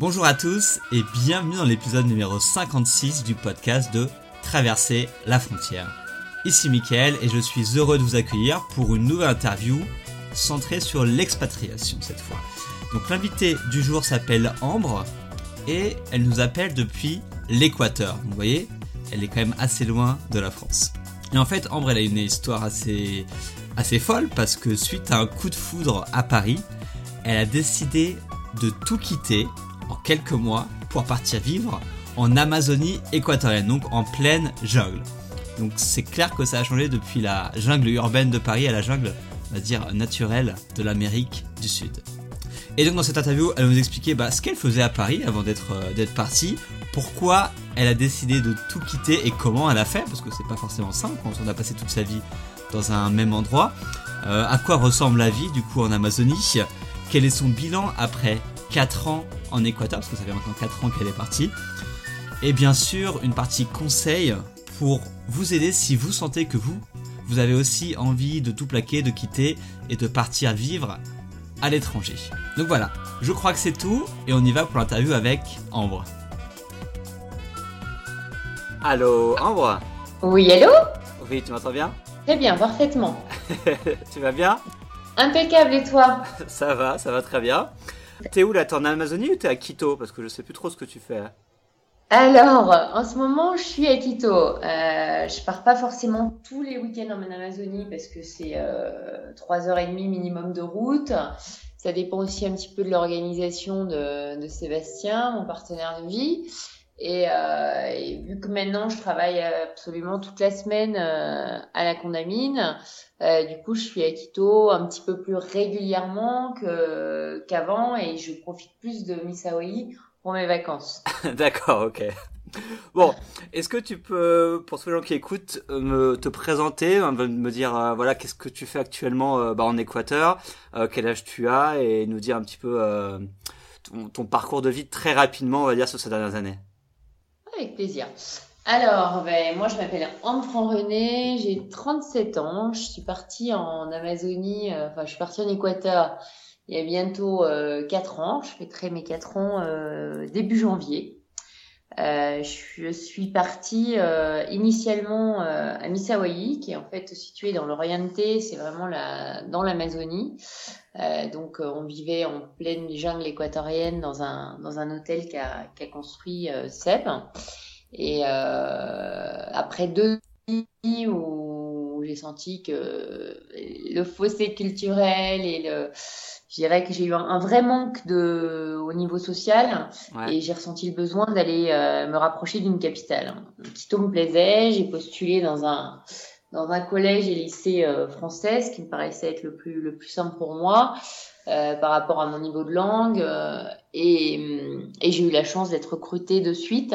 Bonjour à tous et bienvenue dans l'épisode numéro 56 du podcast de Traverser la frontière. Ici Mickaël et je suis heureux de vous accueillir pour une nouvelle interview centrée sur l'expatriation cette fois. Donc l'invité du jour s'appelle Ambre et elle nous appelle depuis l'Équateur. Vous voyez, elle est quand même assez loin de la France. Et en fait, Ambre, elle a une histoire assez, assez folle parce que suite à un coup de foudre à Paris, elle a décidé de tout quitter en quelques mois pour partir vivre en Amazonie équatorienne, donc en pleine jungle. Donc c'est clair que ça a changé depuis la jungle urbaine de Paris à la jungle, on va dire, naturelle de l'Amérique du Sud. Et donc dans cette interview, elle nous expliquer bah, ce qu'elle faisait à Paris avant d'être euh, d'être partie, pourquoi elle a décidé de tout quitter et comment elle a fait, parce que c'est pas forcément simple quand on a passé toute sa vie dans un même endroit. Euh, à quoi ressemble la vie du coup en Amazonie? Quel est son bilan après 4 ans en Équateur, parce que ça fait maintenant 4 ans qu'elle est partie. Et bien sûr, une partie conseil pour vous aider si vous sentez que vous, vous avez aussi envie de tout plaquer, de quitter et de partir vivre à l'étranger. Donc voilà, je crois que c'est tout et on y va pour l'interview avec Ambre. Allô, Ambre? Oui, allô? Oui, tu m'entends bien? Très bien, parfaitement. tu vas bien? Impeccable et toi? Ça va, ça va très bien. T'es où là? T'es en Amazonie ou t'es à Quito? Parce que je sais plus trop ce que tu fais. Alors, en ce moment, je suis à Quito. Euh, je pars pas forcément tous les week-ends en Amazonie parce que c'est euh, 3h30 minimum de route. Ça dépend aussi un petit peu de l'organisation de, de Sébastien, mon partenaire de vie. Et, euh, vu que maintenant je travaille absolument toute la semaine euh, à la Condamine, euh, du coup je suis à Quito un petit peu plus régulièrement que qu'avant et je profite plus de Misaoi pour mes vacances. D'accord, ok. Bon, est-ce que tu peux, pour tous les gens qui écoutent, me te présenter, me dire euh, voilà qu'est-ce que tu fais actuellement euh, bah, en Équateur, euh, quel âge tu as et nous dire un petit peu ton, ton, parcours de vie très rapidement, on va dire sur ces dernières années? Avec plaisir. Alors, ben, moi je m'appelle Anne-Fran René, j'ai 37 ans, je suis partie en Amazonie, enfin je suis partie en Équateur il y a bientôt euh, 4 ans. Je fêterai mes 4 ans euh, début janvier. Euh, je suis partie euh, initialement euh, à Misawayi, qui est en fait situé dans l'Oriente, c'est vraiment la, dans l'Amazonie. Euh, donc on vivait en pleine jungle équatorienne dans un, dans un hôtel qu'a qu'a construit Seb. Et après deux nuits où j'ai senti que le fossé culturel et le je dirais que j'ai eu un, vrai manque de au niveau social ouais. et j'ai ressenti le besoin d'aller euh, me rapprocher d'une capitale. Quito me plaisait, j'ai postulé dans un dans un collège et lycée euh, français, ce qui me paraissait être le plus le plus simple pour moi euh, par rapport à mon niveau de langue euh, et, et j'ai eu la chance d'être recrutée de suite.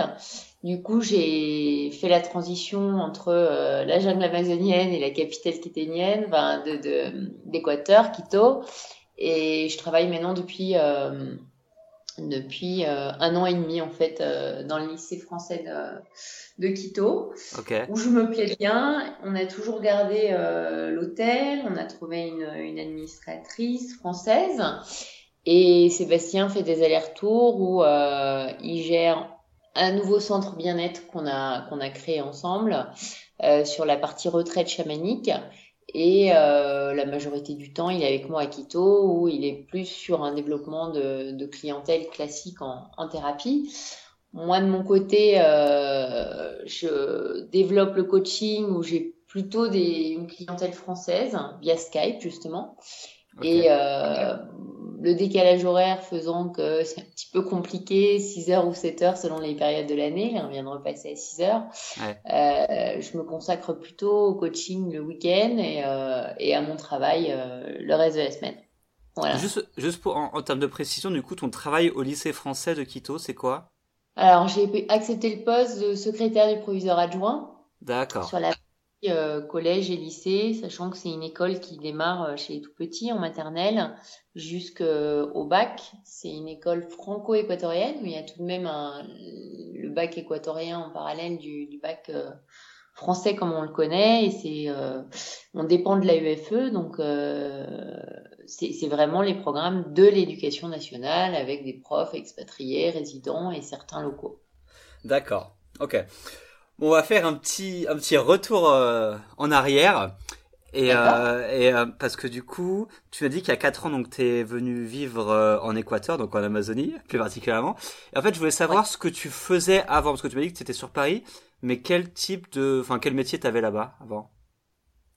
Du coup, j'ai fait la transition entre euh, la jungle amazonienne et la capitale quiténienne, enfin, de d'Équateur, Quito. Et je travaille maintenant depuis euh, depuis euh, un an et demi en fait dans le lycée français de, de Quito, okay. où je me plais bien. On a toujours gardé l'hôtel, on a trouvé une, une administratrice française et Sébastien fait des allers-retours où euh, il gère un nouveau centre bien-être qu'on a qu'on a créé ensemble euh, sur la partie retraite chamanique et euh, la majorité du temps, il est avec moi à Quito, où il est plus sur un développement de, de clientèle classique en, en, thérapie. Moi, de mon côté, euh, je développe le coaching où j'ai plutôt des, une clientèle française via Skype, justement. Okay. Et euh, le décalage horaire faisant que c'est un petit peu compliqué, 6 heures ou 7 heures selon les périodes de l'année, on vient de repasser à 6 heures, ouais. euh, je me consacre plutôt au coaching le week-end et, euh, et, à mon travail euh, le reste de la semaine. Voilà. Juste, juste pour, en, en, termes de précision, du coup, ton travail au lycée français de Quito, c'est quoi? Alors, j'ai accepté le poste de secrétaire du proviseur adjoint. D'accord. Sur la euh, collège et lycée, sachant que c'est une école qui démarre euh, chez les tout petits en maternelle jusqu'au bac. C'est une école franco-équatorienne où il y a tout de même le bac équatorien en parallèle du, bac euh, français comme on le connaît et c'est euh, on dépend de la UFE donc euh, c'est vraiment les programmes de l'éducation nationale avec des profs expatriés, résidents et certains locaux. D'accord. Ok. On va faire un petit un petit retour euh, en arrière. Et, euh, et euh, parce que du coup, tu m'as dit qu'il y a 4 ans, donc tu es venu vivre euh, en Équateur, donc en Amazonie plus particulièrement. Et en fait, je voulais savoir ce que tu faisais avant, parce que tu m'as dit que tu étais sur Paris, mais quel type de, enfin quel métier tu avais là-bas avant?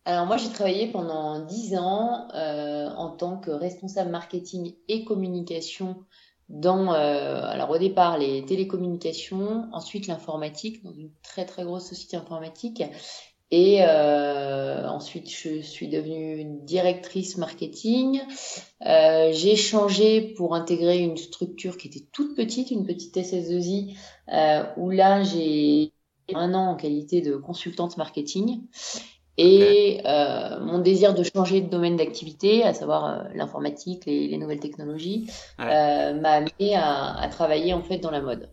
Alors moi j'ai travaillé pendant 10 ans en tant que responsable marketing et communication dans euh, alors au départ les télécommunications, ensuite l'informatique dans une très très grosse société informatique et euh, ensuite, je suis devenue directrice marketing. Euh, j'ai changé pour intégrer une structure qui était toute petite, une petite SS2I, euh, où là, j'ai un an en qualité de consultante marketing. Et euh, mon désir de changer de domaine d'activité, à savoir euh, l'informatique, les, les, nouvelles technologies, euh, m'a amené à, à, travailler en fait dans la mode.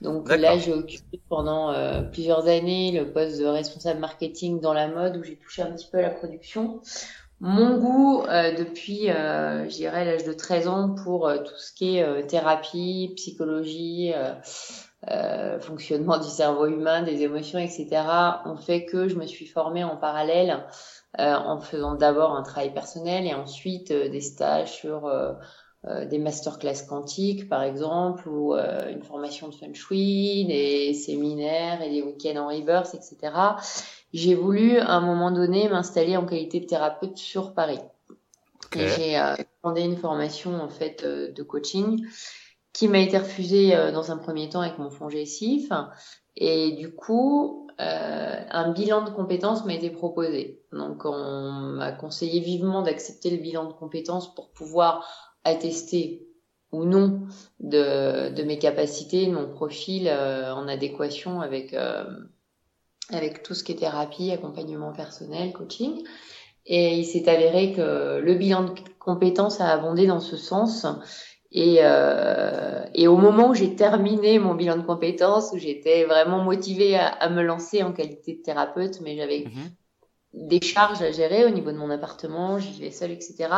Donc là, j'ai occupé pendant euh, plusieurs années le poste de responsable marketing dans la mode, où j'ai touché un petit peu à la production. Mon goût euh, depuis, je dirais, l'âge de 13 ans pour tout ce qui est thérapie, psychologie euh, fonctionnement du cerveau humain, des émotions, etc., ont fait que je me suis formée en parallèle euh, en faisant d'abord un travail personnel et ensuite euh, des stages sur des masterclass quantiques, par exemple, ou une formation de feng shui, des séminaires et des week-ends en rebirth, etc. J'ai voulu, à un moment donné, m'installer en qualité de thérapeute sur Paris. Et j'ai demandé une formation, en fait, de coaching qui m'a été refusé euh, dans un premier temps avec mon fonds GSIF. Et du coup, euh, un bilan de compétences m'a été proposé. Donc, on m'a conseillé vivement d'accepter le bilan de compétences pour pouvoir attester ou non de, de mes capacités, de mon profil euh, en adéquation avec, euh, avec tout ce qui est thérapie, accompagnement personnel, coaching. Et il s'est avéré que le bilan de compétences a abondé dans ce sens et, euh, et au moment où j'ai terminé mon bilan de compétences, où j'étais vraiment motivée à, à, me lancer en qualité de thérapeute, mais j'avais mhm. des charges à gérer au niveau de mon appartement, j'y vivais seule, etc.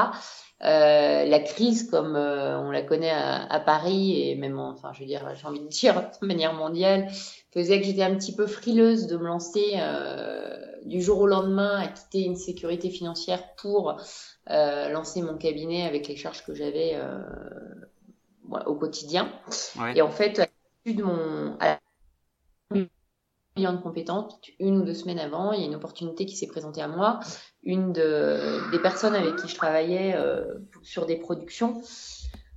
Euh, la crise, comme euh, on la connaît à, à, Paris et même, en, enfin, je veux dire, j'ai envie de dire de manière mondiale, faisait que j'étais un petit peu frileuse de me lancer euh, du jour au lendemain à quitter une sécurité financière pour lancer mon cabinet avec les charges que j'avais euh, au quotidien. Et en fait, à de mon bilan de compétences, une ou deux semaines avant, il y a une opportunité qui s'est présentée à moi. Une de, des personnes avec qui je travaillais euh, sur des productions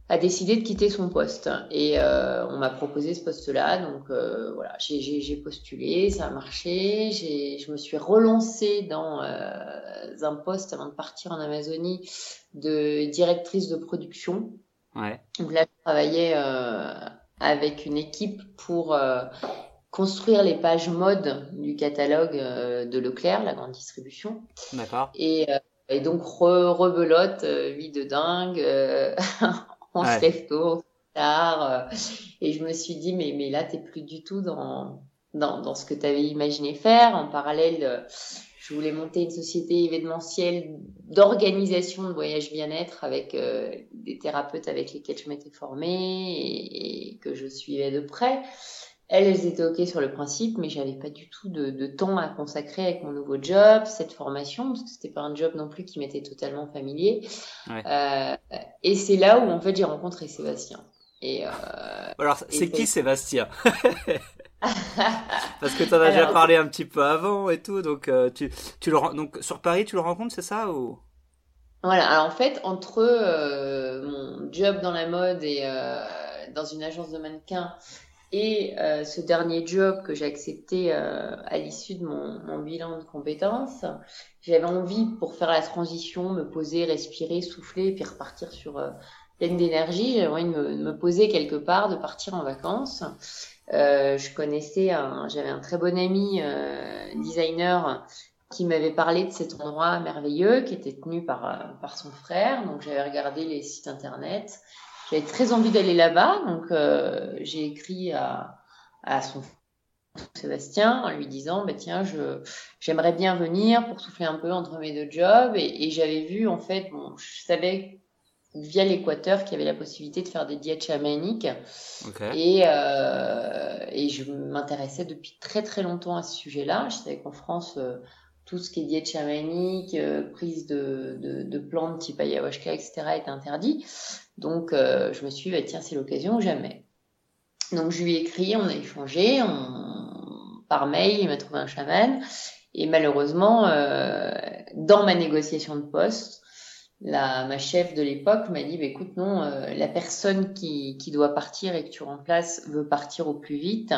a décidé de quitter son poste. Et euh, on m'a proposé ce poste-là. Donc euh, voilà. J'ai postulé. Ça a marché. Je me suis relancée dans euh, un poste avant de partir en Amazonie de directrice de production. Ouais. donc là je travaillais euh, avec une équipe pour euh, construire les pages mode du catalogue euh, de Leclerc la grande distribution. D'accord. Et et donc re rebelote vie de dingue on lève tôt, tard. Et je me suis dit, mais, mais là, t'es plus du tout dans, dans, dans ce que tu avais imaginé faire. En parallèle, euh, je voulais monter une société événementielle d'organisation de voyage bien-être avec euh, des thérapeutes avec lesquels je m'étais formée et, que je suivais de près. Elles, elles étaient OK sur le principe, mais j'avais pas du tout de, de, temps à consacrer avec mon nouveau job, cette formation, parce que c'était pas un job non plus qui m'était totalement familier. Ouais. Euh, et c'est là où, en fait, j'ai rencontré Sébastien. Et, euh, Alors, c'est qui Sébastien? Parce que tu en as Alors, déjà parlé un petit peu avant et tout, donc euh, tu, tu le donc sur Paris, tu le rencontres, c'est ça ou? Voilà. Alors en fait, entre euh, mon job dans la mode et euh, dans une agence de mannequins et euh, ce dernier job que j'ai accepté euh, à l'issue de mon, bilan de compétences, j'avais envie pour faire la transition, me poser, respirer, souffler, puis repartir sur euh, pleine d'énergie. J'avais envie de me, de me, poser quelque part, de partir en vacances. Je connaissais, j'avais un très bon ami designer qui m'avait parlé de cet endroit merveilleux qui était tenu par, par son frère. Donc j'avais regardé les sites internet j'avais très envie d'aller là-bas, donc euh, j'ai écrit à, à son Sébastien en lui disant bah tiens je j'aimerais bien venir pour souffler un peu entre mes deux jobs et, et j'avais vu en fait bon je savais via l'Équateur qui avait la possibilité de faire des diètes chamaniques. Et, euh, et je m'intéressais depuis très très longtemps à ce sujet-là. Je savais qu'en France, euh, tout ce qui est diète chamanique, euh, prise de, de, de, plantes type ayahuasca, etc. est interdit. Donc euh, je me suis dit, bah, tiens, c'est l'occasion jamais. Donc je lui ai écrit, on a échangé on... par mail, il m'a trouvé un chaman. Et malheureusement, euh, dans ma négociation de poste, la, ma chef de l'époque m'a dit, bah, écoute, non, euh, la personne qui, qui doit partir et que tu remplaces veut partir au plus vite.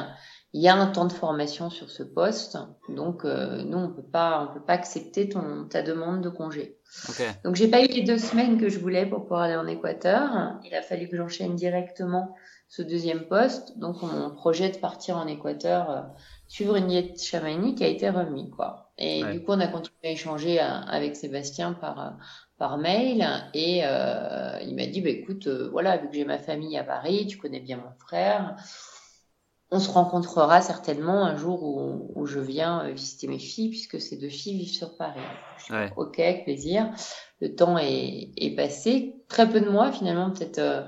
Il y a un temps de formation sur ce poste, donc euh, nous on peut pas, on peut pas accepter ton ta demande de congé. Okay. Donc j'ai pas eu les deux semaines que je voulais pour pouvoir aller en Équateur. Il a fallu que j'enchaîne directement ce deuxième poste. Donc mon projet de partir en Équateur, euh, suivre une diète chamanique a été remis quoi. Et du coup on a continué à échanger euh, avec Sébastien par par mail et euh, il m'a dit bah écoute euh, voilà vu que j'ai ma famille à Paris tu connais bien mon frère on se rencontrera certainement un jour où, où je viens euh, visiter mes filles puisque ces deux filles vivent sur Paris ouais. ok plaisir le temps est, est, passé très peu de mois finalement peut-être euh,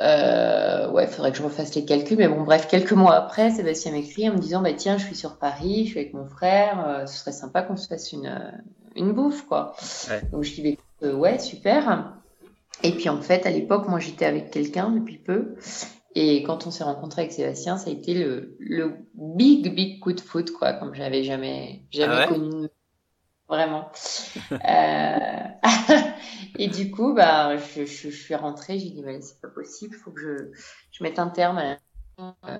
euh, ouais, faudrait que je refasse les calculs, mais bon, bref, quelques mois après, Sébastien m'écrit en me disant, bah tiens, je suis sur Paris, je suis avec mon frère, euh, ce serait sympa qu'on se fasse une une bouffe, quoi. Ouais. Donc je dis, bah, euh, ouais, super. Et puis en fait, à l'époque, moi, j'étais avec quelqu'un depuis peu, et quand on s'est rencontré avec Sébastien, ça a été le le big big coup de foot, quoi, comme j'avais jamais jamais ah ouais connu vraiment. euh... et du coup, bah, je, je, je suis rentrée, j'ai dit, mais c'est pas possible, il faut que je, je mette un terme à euh,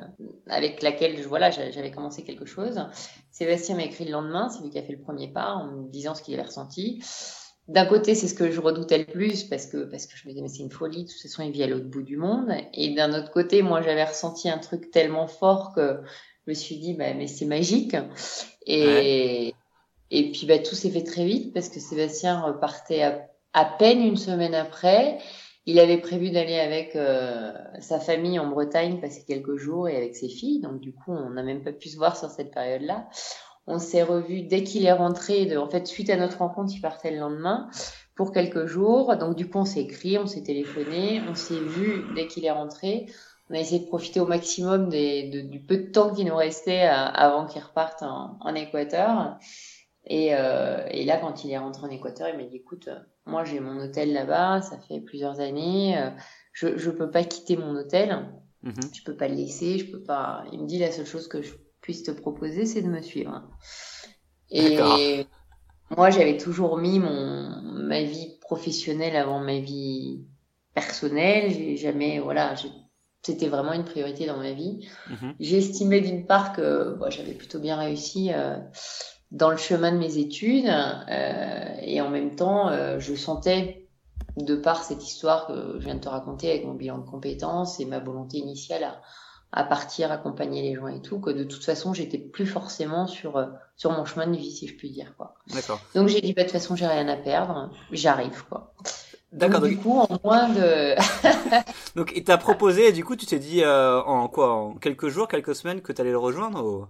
avec laquelle voilà j'avais commencé quelque chose. Sébastien m'a écrit le lendemain, c'est lui qui a fait le premier pas en me disant ce qu'il avait ressenti. D'un côté, c'est ce que je redoutais le plus parce que parce que je me disais mais c'est une folie, de toute façon il vit à l'autre bout du monde. Et d'un autre côté, moi j'avais ressenti un truc tellement fort que je me suis dit bah mais c'est magique. Et ouais. Et puis bah, tout s'est fait très vite parce que Sébastien repartait à, à peine une semaine après. Il avait prévu d'aller avec euh, sa famille en Bretagne passer quelques jours et avec ses filles. Donc du coup, on n'a même pas pu se voir sur cette période-là. On s'est revu dès qu'il est rentré. De, en fait, suite à notre rencontre, il partait le lendemain pour quelques jours. Donc du coup, on s'est écrit, on s'est téléphoné, on s'est vu dès qu'il est rentré. On a essayé de profiter au maximum des, de, du peu de temps qui nous restait à, avant qu'il reparte en, en Équateur. Et, euh, et, là, quand il est rentré en Équateur, il m'a dit écoute, moi j'ai mon hôtel là-bas, ça fait plusieurs années, euh, je je peux pas quitter mon hôtel, mm -hmm. je peux pas le laisser, je peux pas. Il me dit la seule chose que je puisse te proposer, c'est de me suivre. Et moi, j'avais toujours mis mon ma vie professionnelle avant ma vie personnelle. J'ai jamais, voilà, c'était vraiment une priorité dans ma vie. -hmm. J'estimais d'une part que bon, j'avais plutôt bien réussi. Euh, dans le chemin de mes études euh, et en même temps euh, je sentais de par cette histoire que je viens de te raconter avec mon bilan de compétences et ma volonté initiale à, à partir accompagner les gens et tout que de toute façon j'étais plus forcément sur euh, sur mon chemin de vie si je puis dire quoi. D'accord. Donc j'ai dit bah, de toute façon j'ai rien à perdre, j'arrive quoi. D'accord. Donc, du coup, en moins de. donc, il t'a proposé, et du coup, tu t'es dit euh, en quoi, en quelques jours, quelques semaines, que tu allais le rejoindre ou...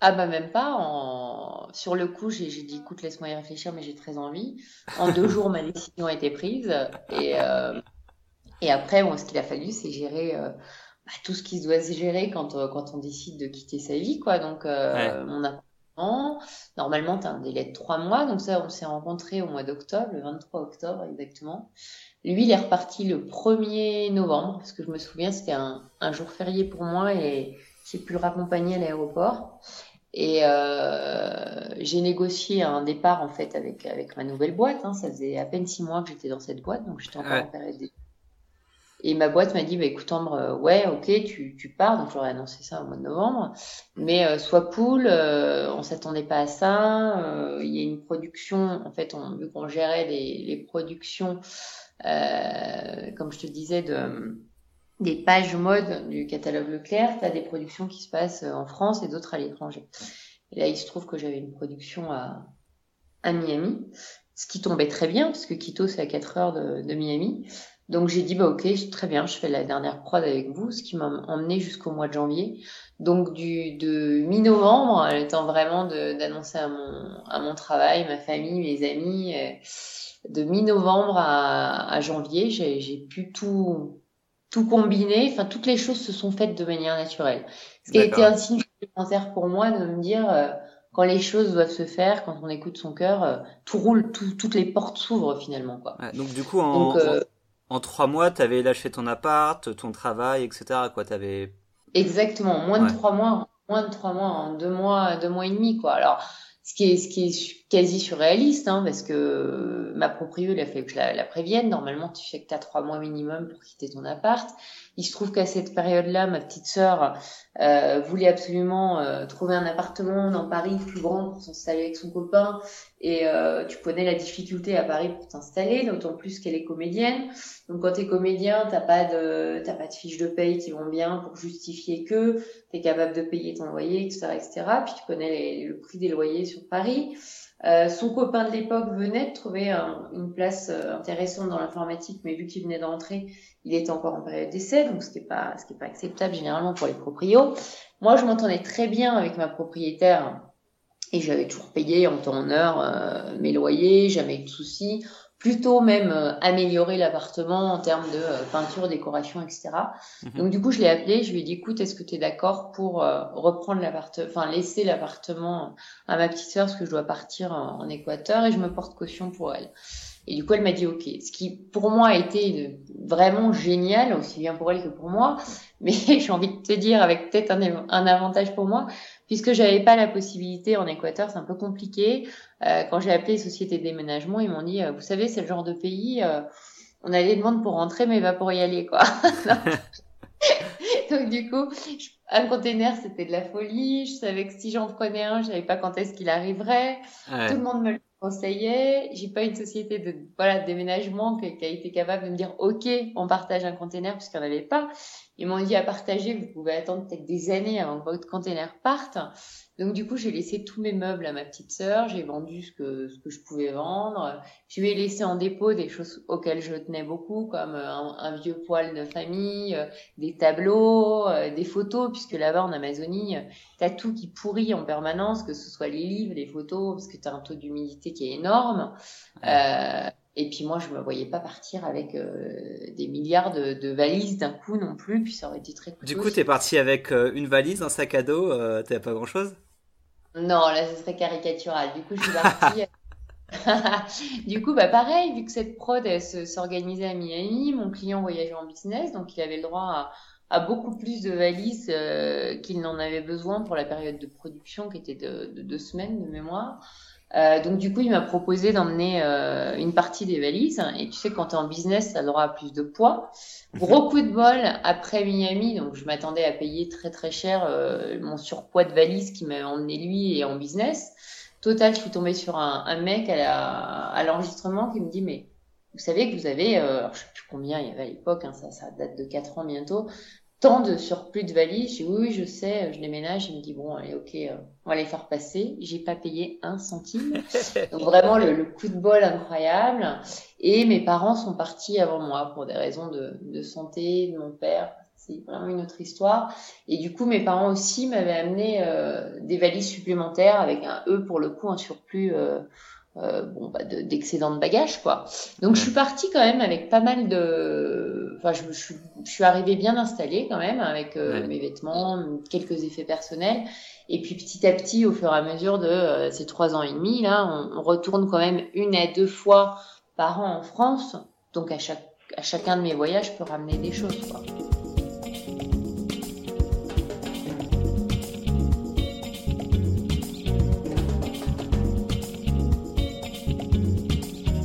Ah bah même pas. En... Sur le coup, j'ai dit écoute, laisse-moi y réfléchir, mais j'ai très envie. En deux jours, ma décision a été prise. Et, euh... et après, bon, ce qu'il a fallu, c'est gérer euh, bah, tout ce qui se doit se gérer quand, euh, quand on décide de quitter sa vie. quoi. Donc, euh, ouais. mon appartement, normalement, tu as un délai de trois mois. Donc ça, on s'est rencontrés au mois d'octobre, le 23 octobre exactement. Lui, il est reparti le 1er novembre, parce que je me souviens, c'était un, un jour férié pour moi et j'ai pu le raccompagner à l'aéroport. Et euh, j'ai négocié un départ en fait avec avec ma nouvelle boîte. Hein. Ça faisait à peine six mois que j'étais dans cette boîte, donc j'étais encore ouais. en période d'études. Et ma boîte m'a dit, bah, écoute Ambre, euh, ouais, ok, tu, tu pars. Donc j'aurais annoncé ça au mois de novembre. Mais euh, sois cool, euh, on s'attendait pas à ça. Euh, il y a une production, en fait, on, vu qu'on gérait les, les productions, euh, comme je te disais, de des pages mode du catalogue Leclerc, tu as des productions qui se passent en France et d'autres à l'étranger. Et là, il se trouve que j'avais une production à, à Miami, ce qui tombait très bien, parce que Quito, c'est à 4 heures de, de Miami. Donc j'ai dit bah ok très bien je fais la dernière prod avec vous ce qui m'a emmené jusqu'au mois de janvier donc du de mi-novembre le temps vraiment d'annoncer à mon à mon travail ma famille mes amis euh, de mi-novembre à, à janvier j'ai pu tout tout combiner enfin toutes les choses se sont faites de manière naturelle ce qui a été un signe supplémentaire pour moi de me dire euh, quand les choses doivent se faire, quand on écoute son cœur, euh, tout roule, toutes les portes s'ouvrent finalement. Quoi. donc du coup, en, euh, en, trois mois, tu avais lâché ton appart, ton travail, etc. Quoi, avais... Exactement, moins de trois mois, moins de trois mois, en deux mois, deux mois et demi. Quoi. Alors, ce qui est, ce qui est quasi surréaliste, hein, parce que ma proprio, il a fait que je la, la prévienne. Normalement, tu fais que tu as trois mois minimum pour quitter ton appart. Il se trouve qu'à cette période-là, ma petite sœur euh, voulait absolument euh, trouver un appartement dans Paris plus grand pour s'installer avec son copain. Et euh, tu connais la difficulté à Paris pour t'installer, d'autant plus qu'elle est comédienne. Donc quand tu es comédien, t'as pas de t'as pas de fiches de paye qui vont bien pour justifier que tu es capable de payer ton loyer, etc., etc. Puis tu connais le prix des loyers sur Paris. Euh, son copain de l'époque venait de trouver une place euh, intéressante dans l'informatique, mais vu qu'il venait d'entrer, il était encore en période d'essai, donc ce qui n'est pas, pas acceptable généralement pour les proprios. Moi, je m'entendais très bien avec ma propriétaire et j'avais toujours payé en temps en heure euh, mes loyers, jamais eu de soucis plutôt même euh, améliorer l'appartement en termes de euh, peinture, décoration, etc. Mhm. Donc du coup, je l'ai appelé, je lui ai dit, écoute, est-ce que tu es d'accord pour euh, reprendre l'appartement, enfin laisser l'appartement à ma petite sœur parce que je dois partir en, Équateur et je me porte caution pour elle. Et du coup, elle m'a dit OK. Ce qui, pour moi, a été vraiment génial, aussi bien pour elle que pour moi. Mais j'ai envie de te dire, avec peut-être un, un, avantage pour moi, puisque j'avais pas la possibilité en Équateur, c'est un peu compliqué. Euh, quand j'ai appelé les sociétés de déménagement, ils m'ont dit, euh, vous savez, c'est le genre de pays, euh, on a des demandes pour rentrer, mais pas pour y aller, quoi. Donc du coup, un container, c'était de la folie. Je savais que si j'en prenais un, je savais pas quand est-ce qu'il arriverait. Tout le monde me le conseillait. J'ai pas une société de voilà de déménagement qui, qui, a été capable de me dire OK, on partage un container puisqu'il n'y en avait pas. Ils m'ont dit à partager, vous pouvez attendre peut-être des années avant que votre container parte. Donc du coup, j'ai laissé tous mes meubles à ma petite sœur, j'ai vendu ce que ce que je pouvais vendre. Je lui ai laissé en dépôt des choses auxquelles je tenais beaucoup, comme euh, un, vieux poêle de famille, euh, des tableaux, euh, des photos, puisque là-bas en Amazonie, t'as tout qui pourrit en permanence, que ce soit les livres, les photos, parce que t'as un taux d'humidité qui est énorme. Euh, et puis moi, je me voyais pas partir avec des milliards de, de valises d'un coup non plus, puis ça aurait été très coûteux. Du coup, t'es parti avec une valise, un sac à dos, euh, t'avais pas grand-chose? Non, là, ce serait caricatural. Du coup, je suis partie. du coup, bah pareil, vu que cette prod elle s'organisait à Miami, mon client voyageait en business, donc il avait le droit à, à beaucoup plus de valises euh, qu'il n'en avait besoin pour la période de production qui était de, de deux semaines de mémoire. Euh, donc du coup, il m'a proposé d'emmener euh, une partie des valises. Et tu sais, quand tu es en business, ça aura plus de poids. Gros coup de bol après Miami, donc je m'attendais à payer très très cher euh, mon surpoids de valises qui m'a emmené lui et en business. Total, je suis tombée sur un, un mec à l'enregistrement qui me dit mais vous savez que vous avez, euh, je sais plus combien il y avait à l'époque, hein, ça, ça date de 4 ans bientôt, tant de surplus de valises. Je dis oui, oui, je sais, je déménage. Il me dit bon, allez, ok, euh, on va les faire passer. J'ai pas payé un centime. Donc vraiment le, coup de bol incroyable. Et mes parents sont partis avant moi pour des raisons de, de santé de mon père. C'est vraiment une autre histoire. Et du coup, mes parents aussi m'avaient amené euh, des valises supplémentaires avec un E pour le coup, un surplus. Euh, euh, bon, bah, d'excédent de, bagages, quoi. Donc, je suis partie quand même avec pas mal de. Enfin, je, je, je suis arrivée bien installée quand même avec euh, mes vêtements, quelques effets personnels. Et puis, petit à petit, au fur et à mesure de euh, ces trois ans et demi, là, on, on, retourne quand même une à deux fois par an en France. Donc, à, chaque, à chacun de mes voyages, je peux ramener des choses, quoi.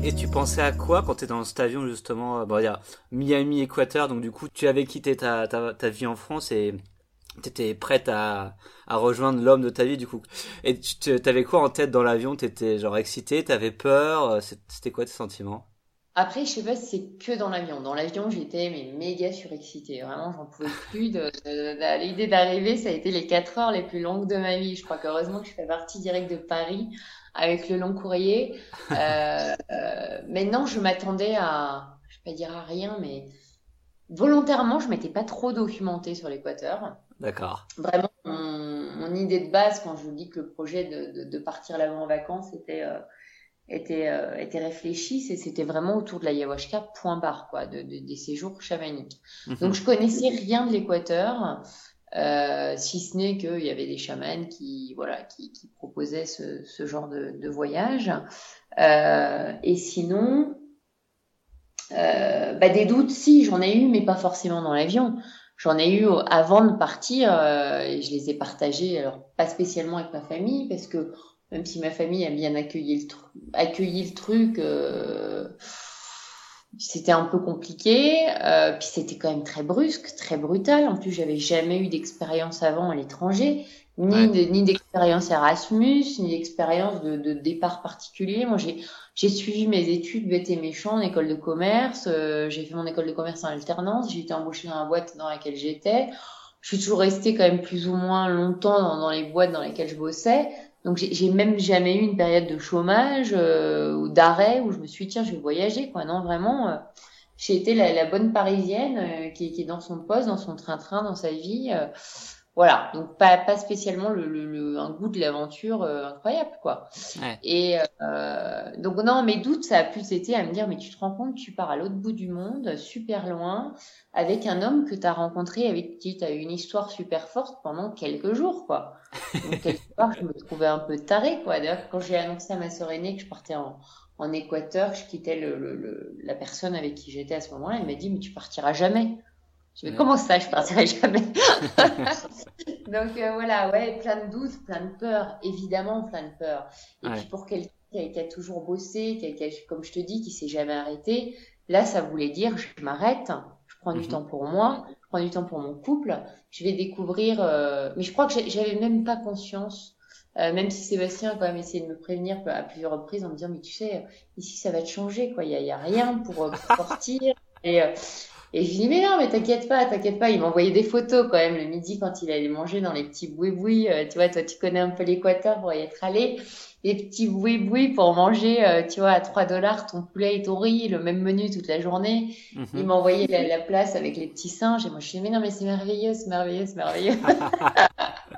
Et tu pensais à quoi quand tu es dans cet avion justement bon, dire, Miami, Équateur, donc du coup tu avais quitté ta, ta, vie en France et tu étais prête à, à rejoindre l'homme de ta vie du coup. Et tu avais quoi en tête dans l'avion? T'étais genre excité, t'avais peur? C'était quoi tes sentiments? Après, je sais pas si c'est que dans l'avion. Dans l'avion, j'étais mais méga surexcitée. Vraiment, j'en pouvais plus. L'idée d'arriver, ça a été les quatre heures les plus longues de ma vie. Je crois qu'heureusement que je fais partie direct de Paris avec le long courrier. Euh, euh, mais non, je m'attendais à, je vais pas dire à rien, mais volontairement, je m'étais pas trop documentée sur l'Équateur. D'accord. Vraiment, mon, idée de base, quand je vous dis que le projet de, de, partir là-bas en vacances était, euh, était, euh, était réfléchi, c'était vraiment autour de l'ayahuasca, point barre, quoi, de, des séjours chamaniques. Mhm. Donc, je connaissais rien de l'Équateur. Euh, si ce n'est qu'il y avait des chamans qui, voilà, qui, qui proposaient ce, ce genre de, de voyage. Euh, et sinon, euh, bah des doutes, si, j'en ai eu, mais pas forcément dans l'avion. J'en ai eu avant de partir euh, et je les ai partagés, alors pas spécialement avec ma famille, parce que même si ma famille a bien accueilli le, accueilli le truc, euh, c'était un peu compliqué. Euh, puis c'était quand même très brusque, très brutal. En plus, j'avais jamais eu d'expérience avant à l'étranger, ni ni d'expérience Erasmus, ni d'expérience de, de, départ particulier. Moi, j'ai j'ai suivi mes études bête et méchant en école de commerce. Euh, j'ai fait mon école de commerce en alternance. J'ai été embauchée dans la boîte dans laquelle j'étais. Je suis toujours restée quand même plus ou moins longtemps dans, dans les boîtes dans lesquelles je bossais. Donc j'ai même jamais eu une période de chômage euh, ou d'arrêt où je me suis dit tiens je vais voyager quoi. Non vraiment, euh, j'ai été la, la, bonne parisienne euh, qui, qui, est dans son poste, dans son train-train, dans sa vie. Euh, voilà, donc pas, pas spécialement le, le, un goût de l'aventure incroyable quoi. Ouais. Et donc non, mes doutes ça a plus été à me dire mais tu te rends compte tu pars à l'autre bout du monde, super loin, avec un homme que tu as rencontré avec qui tu as eu une histoire super forte pendant quelques jours quoi. Donc, quelque part, je me trouvais un peu tarée, quoi. D'ailleurs, quand j'ai annoncé à ma sœur aînée que je partais en, en Équateur, je quittais le, le, la personne avec qui j'étais à ce moment-là, elle m'a dit, mais tu partiras jamais. Je me comment ça, je partirai jamais Donc euh, voilà, ouais, plein de doutes, plein de peurs, évidemment plein de peurs. Et puis pour quelqu'un qui, a toujours bossé, a, comme je te dis, qui s'est jamais arrêté, là, ça voulait dire, je m'arrête, je prends du mhm. temps pour moi, prends du temps pour mon couple, je vais découvrir. Euh, mais je crois que j'avais même pas conscience, euh, même si Sébastien a quand même essayé de me prévenir à plusieurs reprises en me disant mais tu sais ici ça va te changer quoi, il y a, y a, rien pour, euh, sortir et et je lui dis mais non mais t'inquiète pas, t'inquiète pas. Il m'envoyait des photos quand même le midi quand il allait manger dans les petits boui-boui. tu vois, toi tu connais un peu l'Équateur pour y être allé des petits boui-boui pour manger, euh, tu vois, à 3 dollars ton poulet et ton riz, le même menu toute la journée. Mhm. Il m'envoyait la, la place avec les petits singes et moi je dis mais non mais c'est merveilleux, c'est merveilleux, c'est merveilleux.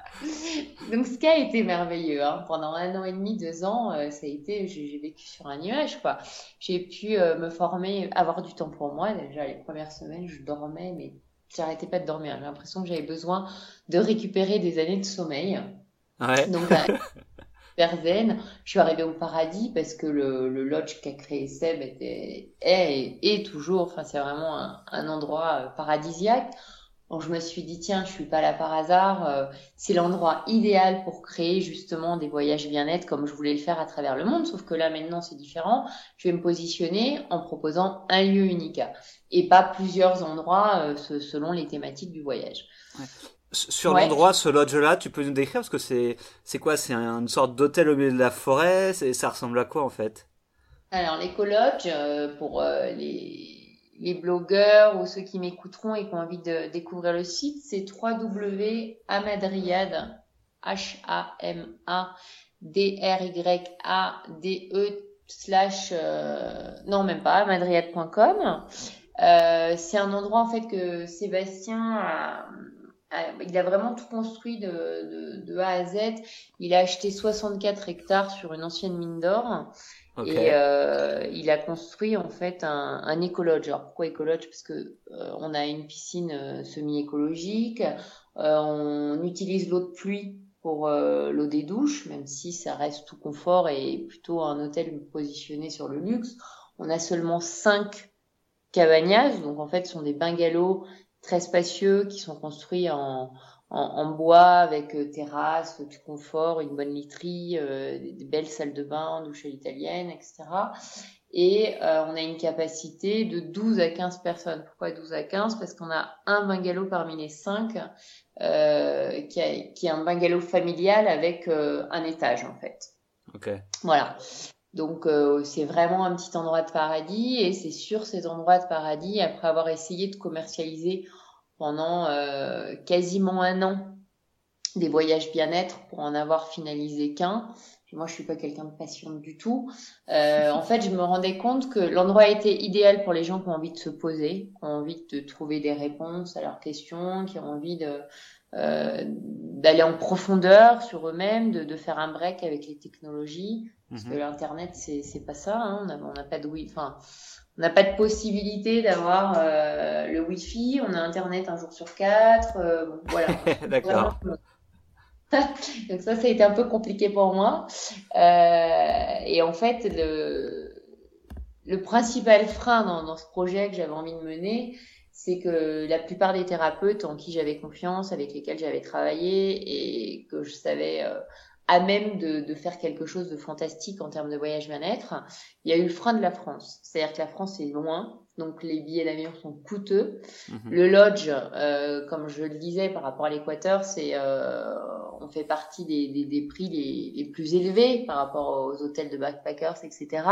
Donc ce qui a été merveilleux, hein. pendant un an et demi, deux ans, euh, ça a été, j'ai vécu sur un nuage quoi. J'ai pu euh, me former, avoir du temps pour moi. Déjà les premières semaines, je dormais mais j'arrêtais pas de dormir. J'ai l'impression que j'avais besoin de récupérer des années de sommeil. Ouais. Donc zen. Je suis arrivée au paradis parce que le, le lodge qu'a créé Seb était, est toujours, enfin, c'est vraiment un, un endroit euh, paradisiaque. Je me suis dit, tiens, je suis pas là par hasard. Euh, c'est l'endroit idéal pour créer justement des voyages bien-être comme je voulais le faire à travers le monde. Sauf que là, maintenant, c'est différent. Je vais me positionner en proposant un lieu unique et pas plusieurs endroits euh, selon les thématiques du voyage. Ouais. Sur l'endroit, ce lodge-là, tu peux nous décrire? Parce que c'est c'est quoi? C'est une sorte d'hôtel au milieu de la forêt? Et ça ressemble à quoi en fait? Alors l'éco-lodge, euh, pour les les blogueurs ou ceux qui m'écouteront et qui ont envie de découvrir le site, c'est www.amadriade h a m a d r y a d e slash euh, non même pas amadriade.com. Euh, c'est un endroit en fait que Sébastien a il a vraiment tout construit de, de, A à Z. Il a acheté 64 hectares sur une ancienne mine d'or. Et euh, il a construit en fait un, un écolodge. Alors pourquoi écolodge Parce que euh, on a une piscine euh, semi-écologique. Euh, on utilise l'eau de pluie pour euh, l'eau des douches, même si ça reste tout confort et plutôt un hôtel positionné sur le luxe. On a seulement cinq cabagnages, donc en fait ce sont des bungalows très spacieux qui sont construits en, en, en bois avec euh, terrasse, du confort, une bonne literie, euh, des, belles salles de bain, douche à l'italienne, etc. Et euh, on a une capacité de 12 à 15 personnes. Pourquoi 12 à 15 Parce qu'on a un bungalow parmi les cinq euh, qui, a, qui, est un bungalow familial avec un étage en fait. Okay. Voilà. Donc euh, c'est vraiment un petit endroit de paradis et c'est sur cet endroit de paradis, après avoir essayé de commercialiser pendant euh, quasiment un an des voyages bien-être pour en avoir finalisé qu'un. Moi, je suis pas quelqu'un de patient du tout. Euh, en fait, je me rendais compte que l'endroit était idéal pour les gens qui ont envie de se poser, qui ont envie de trouver des réponses à leurs questions, qui ont envie de euh, d'aller en profondeur sur eux-mêmes, de, de, faire un break avec les technologies. Parce que mhm. l'internet, c'est c'est pas ça. Hein. On n'a pas de enfin, on n'a pas de possibilité d'avoir euh, le Wi-Fi. On a internet un jour sur quatre. Euh, voilà. D'accord. Donc ça, ça a été un peu compliqué pour moi. Euh, et en fait, le, le principal frein dans, dans ce projet que j'avais envie de mener, c'est que la plupart des thérapeutes en qui j'avais confiance, avec lesquels j'avais travaillé et que je savais à même de, de, faire quelque chose de fantastique en termes de voyage bien-être, il y a eu le frein de la France. C'est-à-dire que la France est loin, donc les billets d'avion sont coûteux. Mhm. Le lodge, euh, comme je le disais par rapport à l'Équateur, c'est euh, on fait partie des, des, des prix les, les, plus élevés par rapport aux hôtels de backpackers, etc.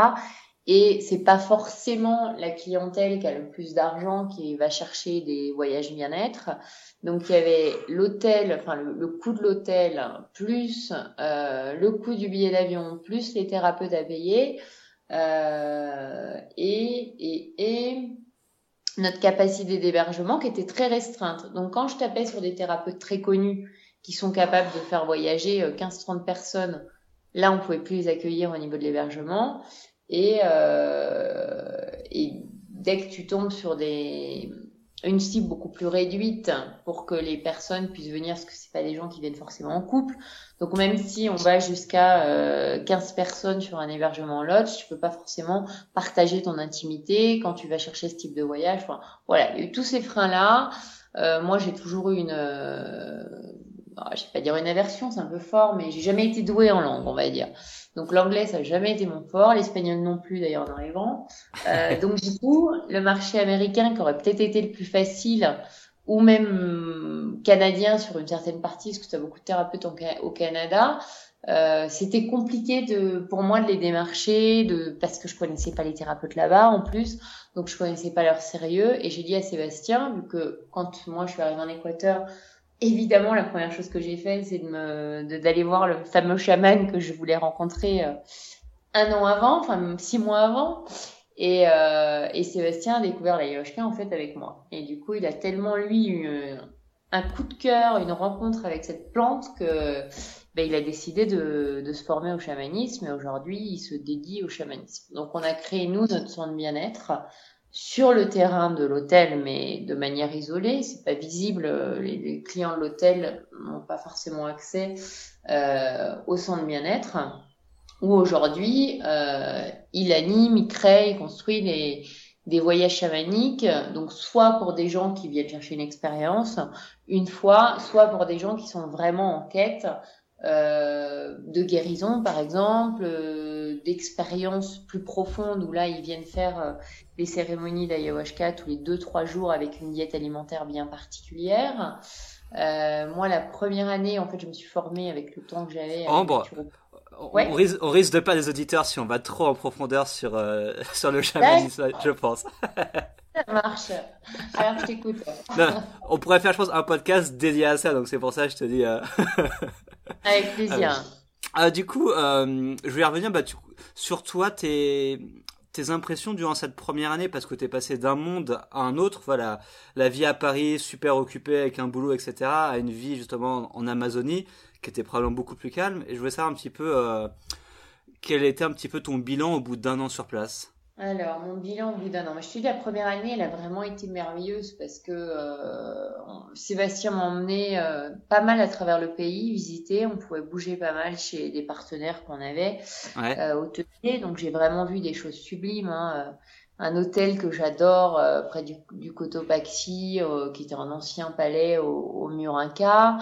Et c'est pas forcément la clientèle qui a le plus d'argent qui va chercher des voyages bien-être. Donc il y avait l'hôtel, enfin le, coût de l'hôtel plus euh, le coût du billet d'avion plus les thérapeutes à payer euh, et, et, et notre capacité d'hébergement qui était très restreinte. Donc quand je tapais sur des thérapeutes très connus qui sont capables de faire voyager 15-30 euh, personnes, là on pouvait plus les accueillir au niveau de l'hébergement. Et, euh, et dès que tu tombes sur des une cible beaucoup plus réduite pour que les personnes puissent venir, parce que c'est pas des gens qui viennent forcément en couple. Donc même si on va jusqu'à euh, 15 personnes sur un hébergement en lodge, tu peux pas forcément partager ton intimité quand tu vas chercher ce type de voyage. Voilà, il y a eu tous ces freins là. Euh, moi, j'ai toujours eu une, euh, je vais pas dire une aversion, c'est un peu fort, mais j'ai jamais été douée en langue, on va dire. Donc l'anglais, ça n'a jamais été mon fort, l'espagnol non plus d'ailleurs en arrivant. Euh, donc du coup, le marché américain qui aurait peut-être été le plus facile, ou même canadien sur une certaine partie, parce que tu as beaucoup de thérapeutes au Canada, euh, c'était compliqué de, pour moi de les démarcher, de, parce que je connaissais pas les thérapeutes là-bas en plus, donc je connaissais pas leur sérieux. Et j'ai dit à Sébastien, vu que quand moi je suis arrivée en Équateur, évidemment, la première chose que j'ai fait, c'est de d'aller voir le fameux chaman que je voulais rencontrer euh, un an avant, enfin six mois avant. Et, euh, et Sébastien a découvert l'ayahuasca en fait avec moi. Et du coup, il a tellement lui eu un coup de cœur, une rencontre avec cette plante que ben, il a décidé de, de se former au chamanisme. Et aujourd'hui, il se dédie au chamanisme. Donc, on a créé nous notre soin de bien-être sur le terrain de l'hôtel, mais de manière isolée. C'est pas visible. Les, clients de l'hôtel n'ont pas forcément accès euh, au centre bien-être. Où aujourd'hui, euh, il anime, il crée, il construit des, des voyages chamaniques. Donc soit pour des gens qui viennent chercher une expérience une fois, soit pour des gens qui sont vraiment en quête euh, de guérison, par exemple, euh, d'expériences plus profondes où là ils viennent faire euh, des cérémonies d'ayahuasca tous les deux trois jours avec une diète alimentaire bien particulière. moi, la première année, en fait, je me suis formée avec le temps que j'avais. Ambre, on, risque, on, risque, de pas des auditeurs si on va trop en profondeur sur sur le chamanisme, je pense. Ça marche. Alors, je t'écoute. on pourrait faire, je pense, un podcast dédié à ça, donc c'est pour ça que je te dis. Avec plaisir. Euh, euh, du coup, euh, je vais revenir bah, sur toi, tes, tes impressions durant cette première année, parce que tu es passé d'un monde à un autre, voilà, la vie à Paris, super occupée avec un boulot, etc., à une vie justement en Amazonie, qui était probablement beaucoup plus calme. Et je voulais savoir un petit peu quel était un petit peu ton bilan au bout d'un an sur place? Alors, mon bilan au bout d'un an. Je te dis, la première année, elle a vraiment été merveilleuse parce que euh, Sébastien m'a emmené euh, pas mal à travers le pays, visiter. On pouvait bouger pas mal chez des partenaires qu'on avait euh, hôteliers. Donc, j'ai vraiment vu des choses sublimes. Hein. Un hôtel que j'adore près du, du Cotopaxi, qui était un ancien palais au, au Murinca.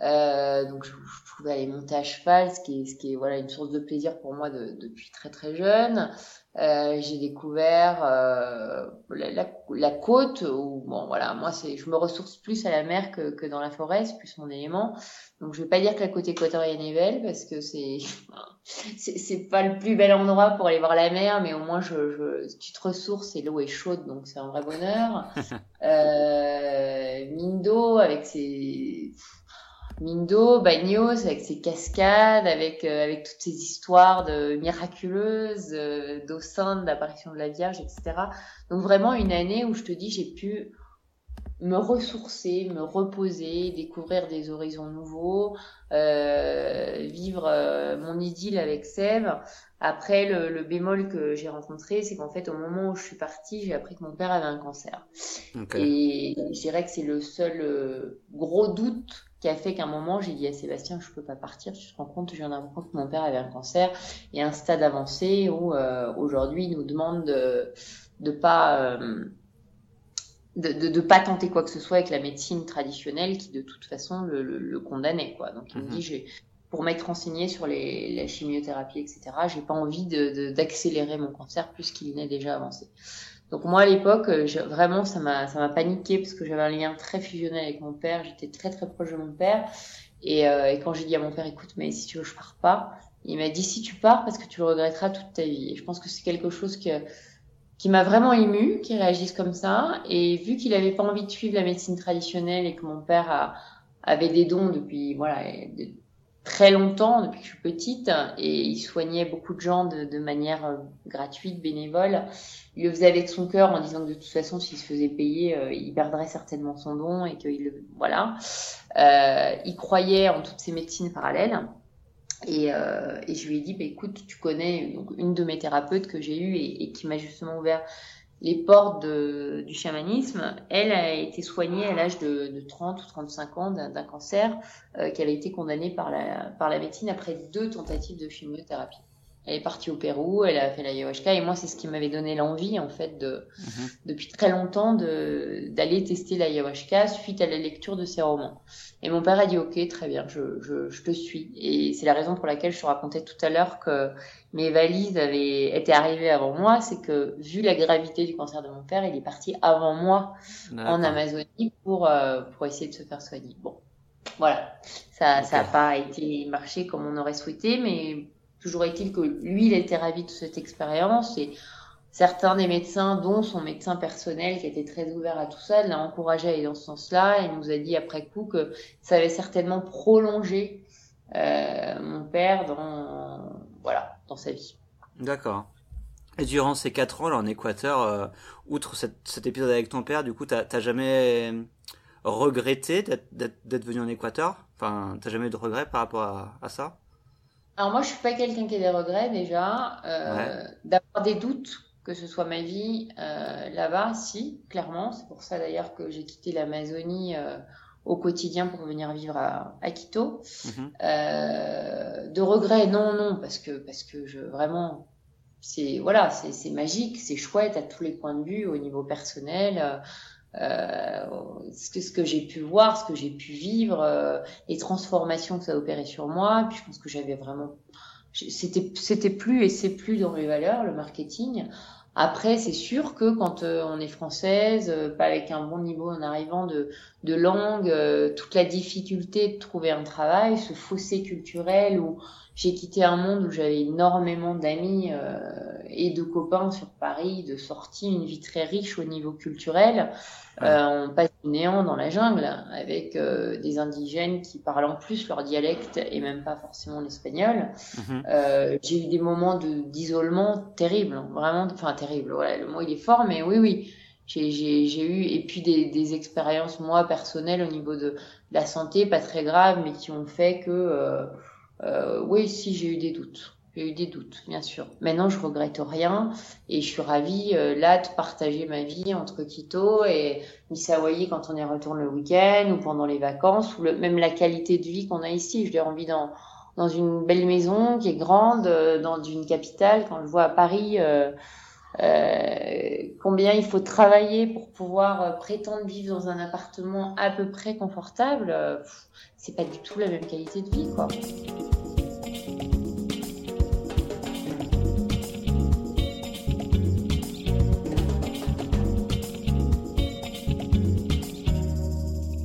donc, je, je, pouvais aller monter à cheval, ce qui est, ce qui est voilà, une source de plaisir pour moi de, depuis très très jeune. Euh, j'ai découvert euh, la, la, la, côte où bon voilà moi c'est je me ressource plus à la mer que, que dans la forêt c'est plus mon élément. Donc je vais pas dire que la côte équatorienne est belle parce que c'est c'est pas le plus bel endroit pour aller voir la mer mais au moins je, je tu te ressources et l'eau est chaude donc c'est un vrai bonheur. Euh, Mindo avec ses Mindo, Bagnos, avec ses cascades, avec euh, avec toutes ces histoires de miraculeuses, euh, d'eau sainte, d'apparition de la Vierge, etc. Donc vraiment une année où je te dis j'ai pu me ressourcer, me reposer, découvrir des horizons nouveaux, euh, vivre euh, mon idylle avec Sèvres. Après, le, le bémol que j'ai rencontré, c'est qu'en fait, au moment où je suis partie, j'ai appris que mon père avait un cancer. Et je dirais que c'est le seul euh, gros doute qui a fait qu'à un moment, j'ai dit à Sébastien, je peux pas partir. Tu te rends compte, je viens d'apprendre que mon père avait un cancer et un stade avancé où aujourd'hui, il nous demande de de pas de, de, de, pas tenter quoi que ce soit avec la médecine traditionnelle qui de toute façon le, le, le condamnait quoi. Donc il me mhm. dit j'ai pour m'être renseigné sur les, la chimiothérapie etc. J'ai pas envie d'accélérer mon cancer puisqu'il n'est déjà avancé. Donc moi à l'époque vraiment ça m'a ça paniqué parce que j'avais un lien très fusionnel avec mon père. J'étais très très proche de mon père et, euh, et quand j'ai dit à mon père écoute mais si tu veux je pars pas, il m'a dit si tu pars parce que tu le regretteras toute ta vie. Et je pense que c'est quelque chose que qui m'a vraiment ému, qui réagisse comme ça. Et vu qu'il n'avait pas envie de suivre la médecine traditionnelle et que mon père avait des dons depuis voilà très longtemps, depuis que je suis petite, et il soignait beaucoup de gens de, manière euh, gratuite, bénévole. Il le faisait avec son cœur en disant que de toute façon, s'il se faisait payer, euh, il perdrait certainement son don et qu'il voilà. Euh, il croyait en toutes ces médecines parallèles. Et, et, je lui ai dit, bah, écoute, tu connais donc, une de mes thérapeutes que j'ai eue et, qui m'a justement ouvert les portes de, du chamanisme. Elle a été soignée à l'âge de, de, 30 ou 35 ans d'un cancer euh, qui avait été condamné par la, par la médecine après deux tentatives de chimiothérapie. Elle est partie au Pérou, elle a fait l'ayahuasca et moi c'est ce qui m'avait donné l'envie en fait de mhm. depuis très longtemps de d'aller tester l'ayahuasca suite à la lecture de ses romans. Et mon père a dit ok très bien, je, je, je te suis et c'est la raison pour laquelle je te racontais tout à l'heure que mes valises avaient été arrivées avant moi, c'est que vu la gravité du cancer de mon père, il est parti avant moi en Amazonie pour euh, pour essayer de se faire soigner. Bon voilà, ça ça n'a pas été marché comme on aurait souhaité, mais Toujours est-il que lui, il était ravi de cette expérience et certains des médecins, dont son médecin personnel qui était très ouvert à tout ça, l'a encouragé à aller dans ce sens-là et nous a dit après coup que ça avait certainement prolongé euh, mon père dans voilà dans sa vie. D'accord. Et durant ces quatre ans là en Équateur, euh, outre cet épisode avec ton père, du coup, t'as jamais regretté d'être venu en Équateur? Enfin, t'as jamais eu de regrets par rapport à, à ça? Alors moi, je suis pas quelqu'un qui a des regrets déjà. Euh, D'avoir des doutes, que ce soit ma vie euh, là-bas, si, clairement. C'est pour ça d'ailleurs que j'ai quitté l'Amazonie euh, au quotidien pour venir vivre à, à Quito. Mhm. Euh, de regrets, non, non, parce que parce que je vraiment, c'est voilà, c'est magique, c'est chouette à tous les points de vue, au niveau personnel. Euh, ce que, ce que j'ai pu voir, ce que j'ai pu vivre, euh, les transformations que ça a opéré sur moi. Puis je pense que j'avais vraiment, c'était c'était plus et c'est plus dans les valeurs le marketing. Après, c'est sûr que quand euh, on est française, pas avec un bon niveau en arrivant de, de langue, toute la difficulté de trouver un travail, ce fossé culturel où j'ai quitté un monde où j'avais énormément d'amis euh, et de copains sur Paris, de sorties, une vie très riche au niveau culturel. Euh, on passe du néant dans la jungle avec euh, des indigènes qui parlent en plus leur dialecte et même pas forcément l'espagnol. Euh, j'ai eu des moments de d'isolement terribles, vraiment, enfin terrible. Voilà, le mot il est fort, mais oui, oui. J'ai eu et puis des, des expériences moi personnelles au niveau de, de la santé, pas très graves, mais qui ont fait que euh, euh, oui, si j'ai eu des doutes. J'ai eu des doutes, bien sûr. Maintenant, je regrette rien et je suis ravie euh, là de partager ma vie entre Quito et Missawayi quand on y retourne le week-end ou pendant les vacances ou même la qualité de vie qu'on a ici. Je l'ai envie dans dans une belle maison qui est grande, euh, dans une capitale. Quand je vois à Paris euh, combien il faut travailler pour pouvoir prétendre vivre dans un appartement à peu près confortable, c'est pas du tout la même qualité de vie, quoi.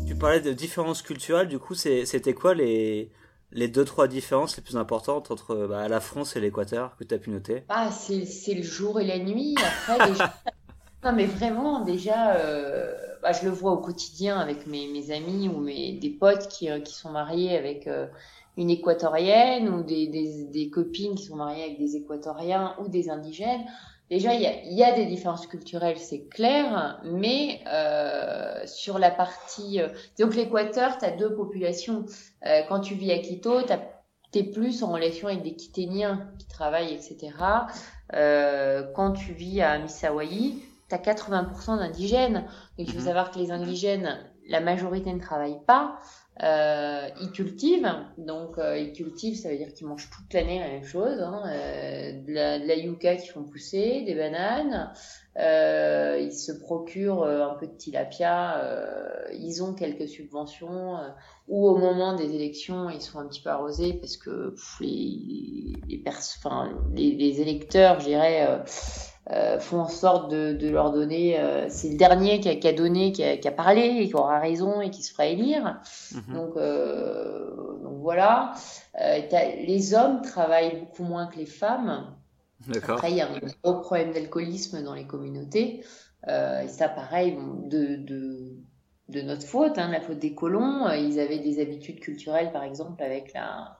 Tu parlais de différences culturelles, du coup, c'était quoi les, les deux, trois différences les plus importantes entre bah, la France et l'Équateur que tu as pu noter? Ah, C'est le jour et la nuit. Après, Non, mais vraiment, déjà, euh, bah, je le vois au quotidien avec mes, mes amis ou mes, des potes qui, euh, qui sont mariés avec euh, une équatorienne ou des, des, des, copines qui sont mariées avec des équatoriens ou des indigènes. Déjà, il y a, y a, des différences culturelles, c'est clair, mais euh, sur la partie... donc l'Équateur, tu as deux populations. quand tu vis à Quito, tu es plus en relation avec des Quiténiens qui travaillent, etc. quand tu vis à Misawayi, tu as 80% d'indigènes. Donc, il faut mhm. savoir que les indigènes, la majorité ne travaillent pas. Euh, ils cultivent, donc euh, ils cultivent, ça veut dire qu'ils mangent toute l'année la même chose, hein, euh, de, la, de la yucca qui font pousser, des bananes, euh, ils se procurent euh, un peu de tilapia, euh, ils ont quelques subventions, ou au moment des élections ils sont un petit peu arrosés parce que les les, enfin, les, les électeurs, je dirais euh, font en sorte de, de leur donner. Euh, c'est le dernier qui a, qui a donné, qui a, qui a, parlé et qui aura raison et qui se fera élire. Mhm. Donc, euh, donc voilà. Les hommes travaillent beaucoup moins que les femmes. Après, il y a un gros problème d'alcoolisme dans les communautés. et ça, pareil, de, de, de notre faute, hein, la faute des colons. Ils avaient des habitudes culturelles, par exemple, avec la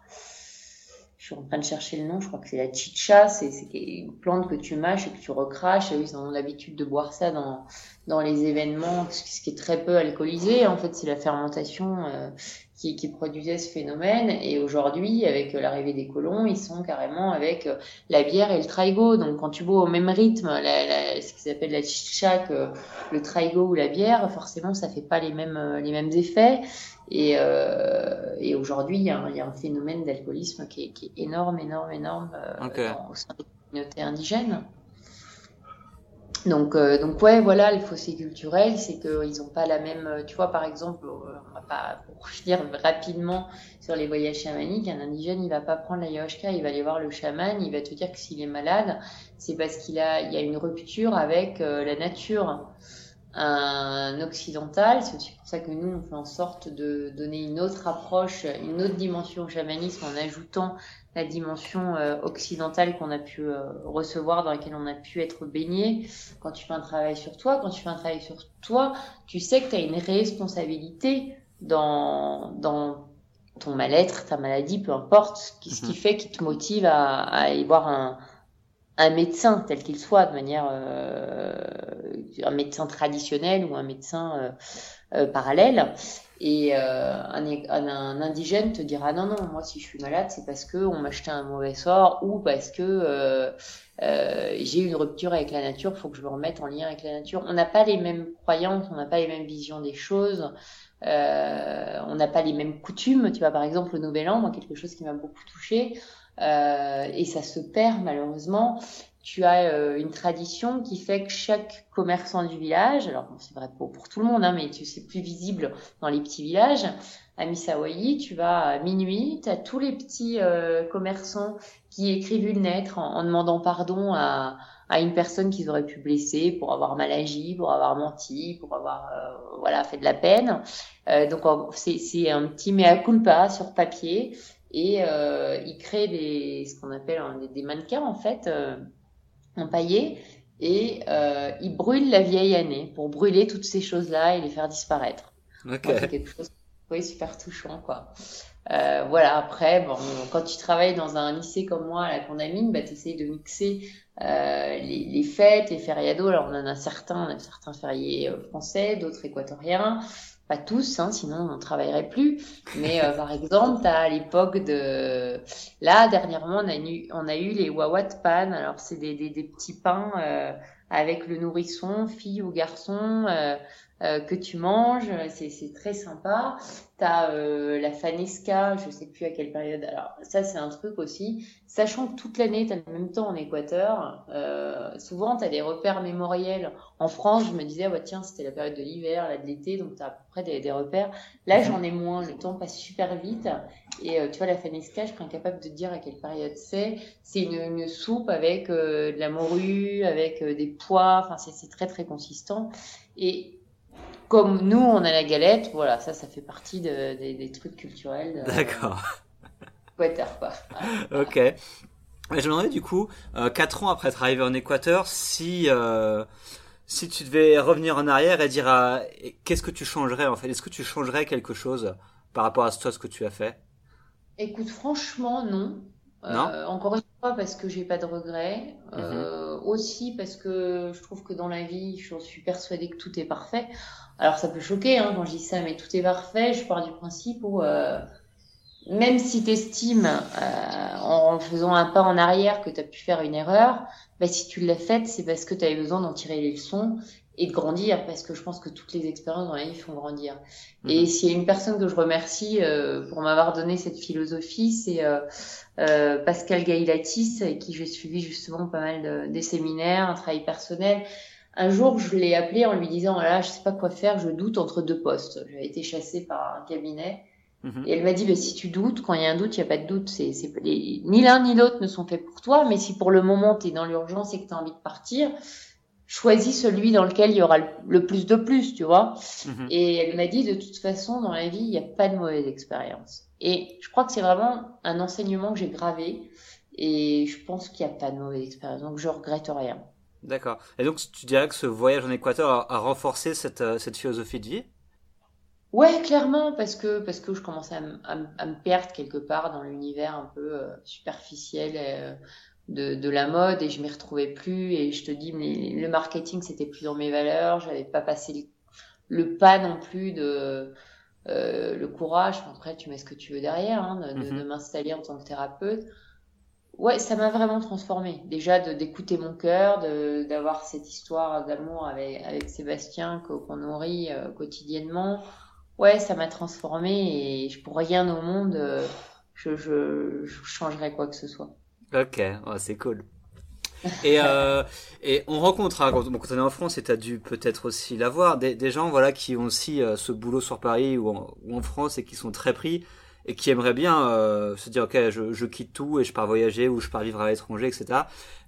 je suis en train de chercher le nom, je crois que c'est la chicha, c'est une plante que tu mâches et que tu recraches. ils ont l'habitude de boire ça dans, dans les événements, ce qui est très peu alcoolisé. En fait, c'est la fermentation euh, qui, qui, produisait ce phénomène. Et aujourd'hui, avec l'arrivée des colons, ils sont carrément avec euh, la bière et le traigo. Donc, quand tu bois au même rythme la, la, ce qui s'appelle la chicha que le traigo ou la bière, forcément, ça fait pas les mêmes, euh, les mêmes effets. Et, euh, et aujourd'hui, il y, y, a un phénomène d'alcoolisme qui, qui, est énorme, énorme, énorme euh, au sein des communautés indigènes. Donc, euh, donc ouais, voilà, le fossé culturel, c'est qu'ils n'ont pas la même. Euh, tu vois, par exemple, euh, on va pas pour dire rapidement sur les voyages chamaniques, un indigène, il va pas prendre la l'ayahuasca, il va aller voir le chaman, il va te dire que s'il est malade, c'est parce qu'il a, il y a une rupture avec la nature un occidental. C'est aussi pour ça que nous, on fait en sorte de donner une autre approche, une autre dimension au chamanisme en ajoutant la dimension euh, occidentale qu'on a pu euh, recevoir, dans laquelle on a pu être baigné. Quand tu fais un travail sur toi, quand tu fais un travail sur toi, tu sais que tu as une responsabilité dans, dans ton mal-être, ta maladie, peu importe, ce qui, mhm. fait qui te motive à, à aller voir un, un médecin tel qu'il soit, de manière euh, un médecin traditionnel ou un médecin euh, euh, parallèle. Et un, un, indigène te dira non non moi si je suis malade c'est parce que on m'a jeté un mauvais sort ou parce que j'ai eu une rupture avec la nature, faut que je me remette en lien avec la nature. On n'a pas les mêmes croyances, on n'a pas les mêmes visions des choses. Euh, on n'a pas les mêmes coutumes. Tu vois, par exemple, le Nouvel An, moi, quelque chose qui m'a beaucoup touché, euh, et ça se perd malheureusement. Tu as euh, une tradition qui fait que chaque commerçant du village, alors c'est vrai pour, pour, tout le monde, hein, mais c'est plus visible dans les petits villages. À Misawayi, tu vas à minuit, tu as tous les petits euh, commerçants qui écrivent une lettre en, demandant pardon à, à une personne qu'ils auraient pu blesser pour avoir mal agi, pour avoir menti, pour avoir euh, voilà fait de la peine. Euh, donc c'est un petit mea culpa sur papier et euh, il crée des ce qu'on appelle des, mannequins en fait euh, empaillés et euh, il brûle la vieille année pour brûler toutes ces choses là et les faire disparaître. Okay. C'est quelque chose oui, super touchant quoi. Euh, voilà, après, bon, quand tu travailles dans un lycée comme moi à la Condamine, bah, tu essayes de mixer euh, les, les, fêtes, les fériados. Alors, on en a certains, on a certains fériés euh, français, d'autres équatoriens tous, hein, sinon on ne travaillerait plus. Mais euh, par exemple, à l'époque de... Là, dernièrement, on a eu, on a eu les. Alors, c'est des, des, des, petits pains euh, avec le nourrisson, fille ou garçon, euh, euh, que tu manges. C'est très sympa. T'as euh, la fanesca, je sais plus à quelle période. Alors ça c'est un truc aussi. Sachant que toute l'année t'as le même temps en Équateur, euh, souvent t'as des repères mémoriels. En France, je me disais tiens c'était la période de l'hiver, là de l'été, donc t'as à peu près des, des repères. Là mhm. j'en ai moins. Le temps passe super vite. Et euh, tu vois la fanesca, je suis incapable de dire à quelle période c'est. C'est une, une, soupe avec de la morue, avec des pois. Enfin c'est très très consistant. Et comme nous, on a la galette, voilà, ça, ça fait partie de, des trucs culturels. D'accord. Équateur, quoi. ok. Je me demandais du coup, euh, 4 ans après être arrivé en Équateur, si, euh, si tu devais revenir en arrière et dire à... qu'est-ce que tu changerais en fait? Est-ce que tu changerais quelque chose par rapport à toi, ce que tu as fait? Écoute, franchement, non. Euh, encore une fois, parce que j'ai pas de regrets. Mhm. Euh, aussi parce que je trouve que dans la vie, je suis persuadée que tout est parfait. Alors ça peut choquer hein, quand je dis ça, mais tout est parfait. Je pars du principe où euh, même si tu estimes euh, en faisant un pas en arrière que tu as pu faire une erreur, bah, si tu l'as faite, c'est parce que tu avais besoin d'en tirer les leçons et de grandir, parce que je pense que toutes les expériences dans la vie font grandir. Mhm. Et s'il y a une personne que je remercie euh, pour m'avoir donné cette philosophie, c'est euh, euh, Pascal Gaillatis, avec qui j'ai suivi justement pas mal de, des séminaires, un travail personnel. Un jour, je l'ai appelé en lui disant, là, je sais pas quoi faire, je doute entre deux postes. J'avais été chassée par un cabinet. Mhm. Et elle m'a dit, bah, si tu doutes, quand il y a un doute, il n'y a pas de doute. C'est, c'est, ni l'un ni l'autre ne sont faits pour toi, mais si pour le moment tu es dans l'urgence et que tu as envie de partir, choisis celui dans lequel il y aura le, plus de plus, tu vois. Mhm. Et elle m'a dit, de toute façon, dans la vie, il n'y a pas de mauvaise expérience. Et je crois que c'est vraiment un enseignement que j'ai gravé. Et je pense qu'il n'y a pas de mauvaise expérience. Donc, je regrette rien. D'accord. Et donc, tu dirais que ce voyage en Équateur a, renforcé cette, euh, cette philosophie de vie? Ouais, clairement, parce que parce que je commençais à, à, me perdre quelque part dans l'univers un peu euh, superficiel euh, de, de la mode et je m'y retrouvais plus et je te dis mais le marketing c'était plus dans mes valeurs, j'avais pas passé le, pas non plus de euh, le courage. après tu mets ce que tu veux derrière, hein, de, de, mm-hmm. m'installer en tant que thérapeute. Ouais, ça m'a vraiment transformé. Déjà de d'écouter mon cœur, de d'avoir cette histoire d'amour avec avec Sébastien qu'on nourrit euh, quotidiennement ouais, ça m'a transformé et je, pour rien au monde, euh, je, je, je changerais quoi que ce soit. Ok, c'est cool. et, euh, et on rencontre, hein, quand, on est en France, et tu as dû peut-être aussi l'avoir, des, des gens voilà, qui ont aussi euh, ce boulot sur Paris ou en, ou en, France et qui sont très pris et qui aimeraient bien euh, se dire, ok, je, je, quitte tout et je pars voyager ou je pars vivre à l'étranger, etc.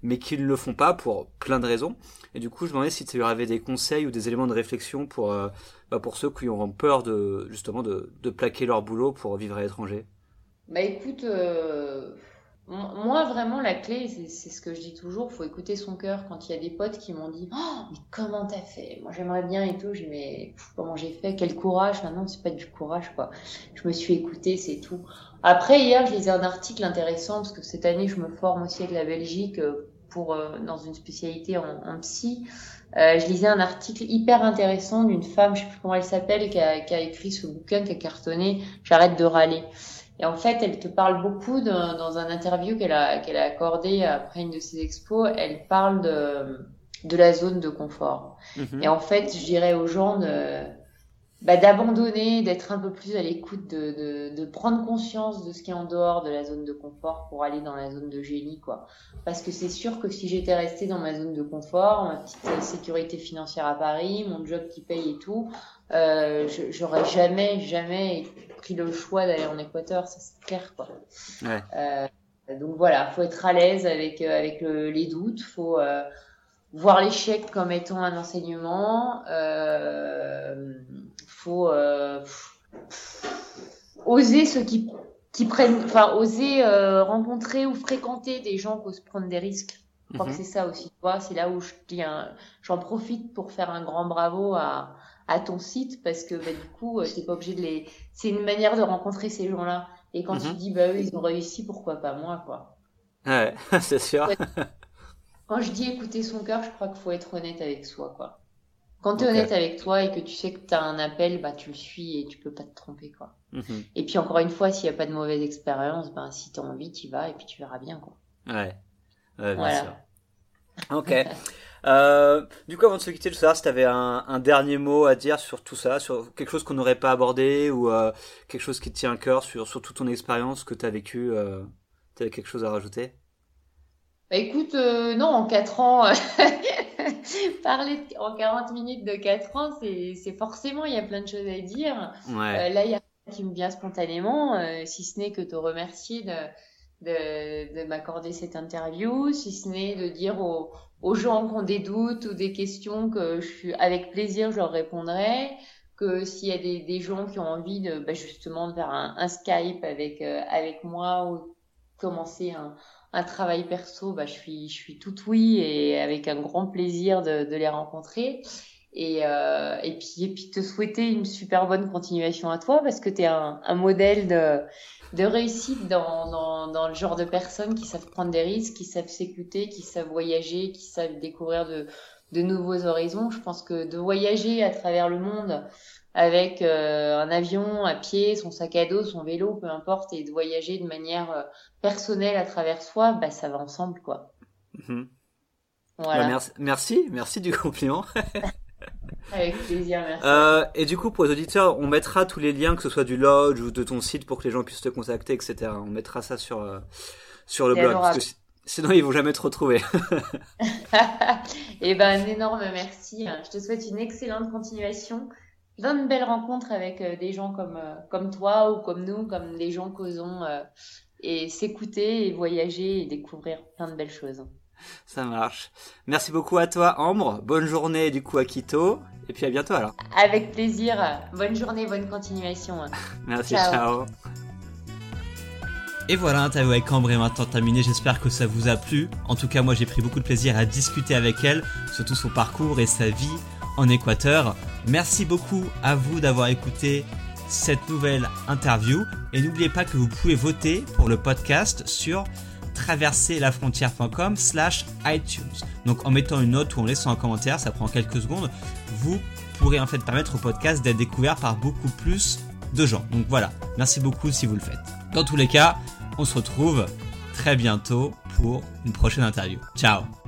Mais qui ne le font pas pour plein de raisons. Et du coup, je me demandais si tu avais des conseils ou des éléments de réflexion pour, euh, bah, pour ceux qui auront peur de, justement de, de plaquer leur boulot pour vivre à l'étranger. Bah écoute, euh, moi vraiment la clé, c'est ce que je dis toujours, faut écouter son cœur. Quand il y a des potes qui m'ont dit, oh, mais comment t'as fait? Moi j'aimerais bien et tout. J'ai mais comment j'ai fait? Quel courage Maintenant c'est pas du courage quoi. Je me suis écoutée, c'est tout. Après hier, je lisais un article intéressant parce que cette année je me forme aussi avec la Belgique euh, pour euh, dans une spécialité en, en psy. Euh, je lisais un article hyper intéressant d'une femme, je sais plus comment elle s'appelle, qui a, qui a écrit ce bouquin, qui a cartonné. J'arrête de râler. Et en fait, elle te parle beaucoup dans un interview qu'elle a, qu'elle a accordé après une de ses expos. Elle parle de, de la zone de confort. Mhm. Et en fait, je dirais aux gens de, bah, d'abandonner, d'être un peu plus à l'écoute, de, de, de, prendre conscience de ce qui est en dehors de la zone de confort pour aller dans la zone de génie, quoi. Parce que c'est sûr que si j'étais restée dans ma zone de confort, ma petite sécurité financière à Paris, mon job qui paye et tout, euh, j'aurais jamais, jamais pris le choix d'aller en Équateur, ça c'est clair, quoi. Ouais. Euh, donc voilà, faut être à l'aise avec euh, avec les doutes, faut euh, voir l'échec comme étant un enseignement. Faut oser ceux qui, qui prennent, enfin oser rencontrer ou fréquenter des gens qui osent prendre des risques. Je crois que mhm. c'est ça aussi. Tu vois, c'est là où je j'en profite pour faire un grand bravo à, à ton site parce que bah, du coup, euh, t'es pas obligé de les. C'est une manière de rencontrer ces gens-là. Et quand tu mhm. dis bah eux ils ont réussi, pourquoi pas moi quoi? Ouais, c'est sûr. quand je dis écouter son cœur, je crois qu'il faut être honnête avec soi quoi. Quand tu es honnête avec toi et que tu sais que tu as un appel, bah, tu le suis et tu peux pas te tromper. quoi. Mhm. Et puis encore une fois, s'il n'y a pas de mauvaise expérience, ben, si tu as envie, tu vas et puis tu verras bien. Quoi. Ouais, ouais bien sûr. Ok. euh, du coup, avant de se quitter, je savoir si tu avais un, un, dernier mot à dire sur tout ça, sur quelque chose qu'on n'aurait pas abordé ou euh, quelque chose qui te tient à cœur sur, sur toute ton expérience que tu as vécu. Euh, tu avais quelque chose à rajouter? Bah écoute, euh, non, en 4 ans, parler en 40 minutes de 4 ans, c'est forcément, il y a plein de choses à dire. Ouais. Là, il y a qui me vient spontanément, si ce n'est que te remercier de, de, de m'accorder cette interview, si ce n'est de dire aux, gens qui ont des doutes ou des questions que je suis avec plaisir, je leur répondrai que s'il y a des, gens qui ont envie de bah justement de faire un, Skype avec avec moi ou commencer un, un travail perso, bah, je suis, je suis tout oui et avec un grand plaisir de, de les rencontrer. Et, euh, et, puis, et puis te souhaiter une super bonne continuation à toi parce que tu es un, un, modèle de, de réussite dans, dans, dans, le genre de personnes qui savent prendre des risques, qui savent s'écouter, qui savent voyager, qui savent découvrir de, de nouveaux horizons. Je pense que de voyager à travers le monde avec euh, un avion, à pied, son sac à dos, son vélo, peu importe, et de voyager de manière euh, personnelle à travers soi, bah, ça va ensemble, quoi. Mhm. Voilà. Bah, merci, merci, merci du compliment. Avec plaisir, merci. Euh, et du coup, pour les auditeurs, on mettra tous les liens, que ce soit du lodge ou de ton site, pour que les gens puissent te contacter, etc. On mettra ça sur, euh, sur le blog. Parce que sinon, ils vont jamais te retrouver. et eh ben, un énorme merci. Je te souhaite une excellente continuation plein de belles rencontres avec euh, des gens comme, comme toi ou comme nous, comme des gens causons et s'écouter et voyager et découvrir plein de belles choses. Ça marche. Merci beaucoup à toi, Ambre. Bonne journée du coup à Quito. Et puis à bientôt alors. Avec plaisir. Bonne journée, bonne continuation. Merci, ciao. Et voilà, l'interview avec Ambre est maintenant terminée. J'espère que ça vous a plu. En tout cas, moi j'ai pris beaucoup de plaisir à discuter avec elle, surtout son parcours et sa vie en Équateur. Merci beaucoup à vous d'avoir écouté cette nouvelle interview et n'oubliez pas que vous pouvez voter pour le podcast sur traverserlafrontière.com slash iTunes. Donc en mettant une note ou en laissant un commentaire, ça prend quelques secondes, vous pourrez en fait permettre au podcast d'être découvert par beaucoup plus de gens. Donc voilà, merci beaucoup si vous le faites. Dans tous les cas, on se retrouve très bientôt pour une prochaine interview. Ciao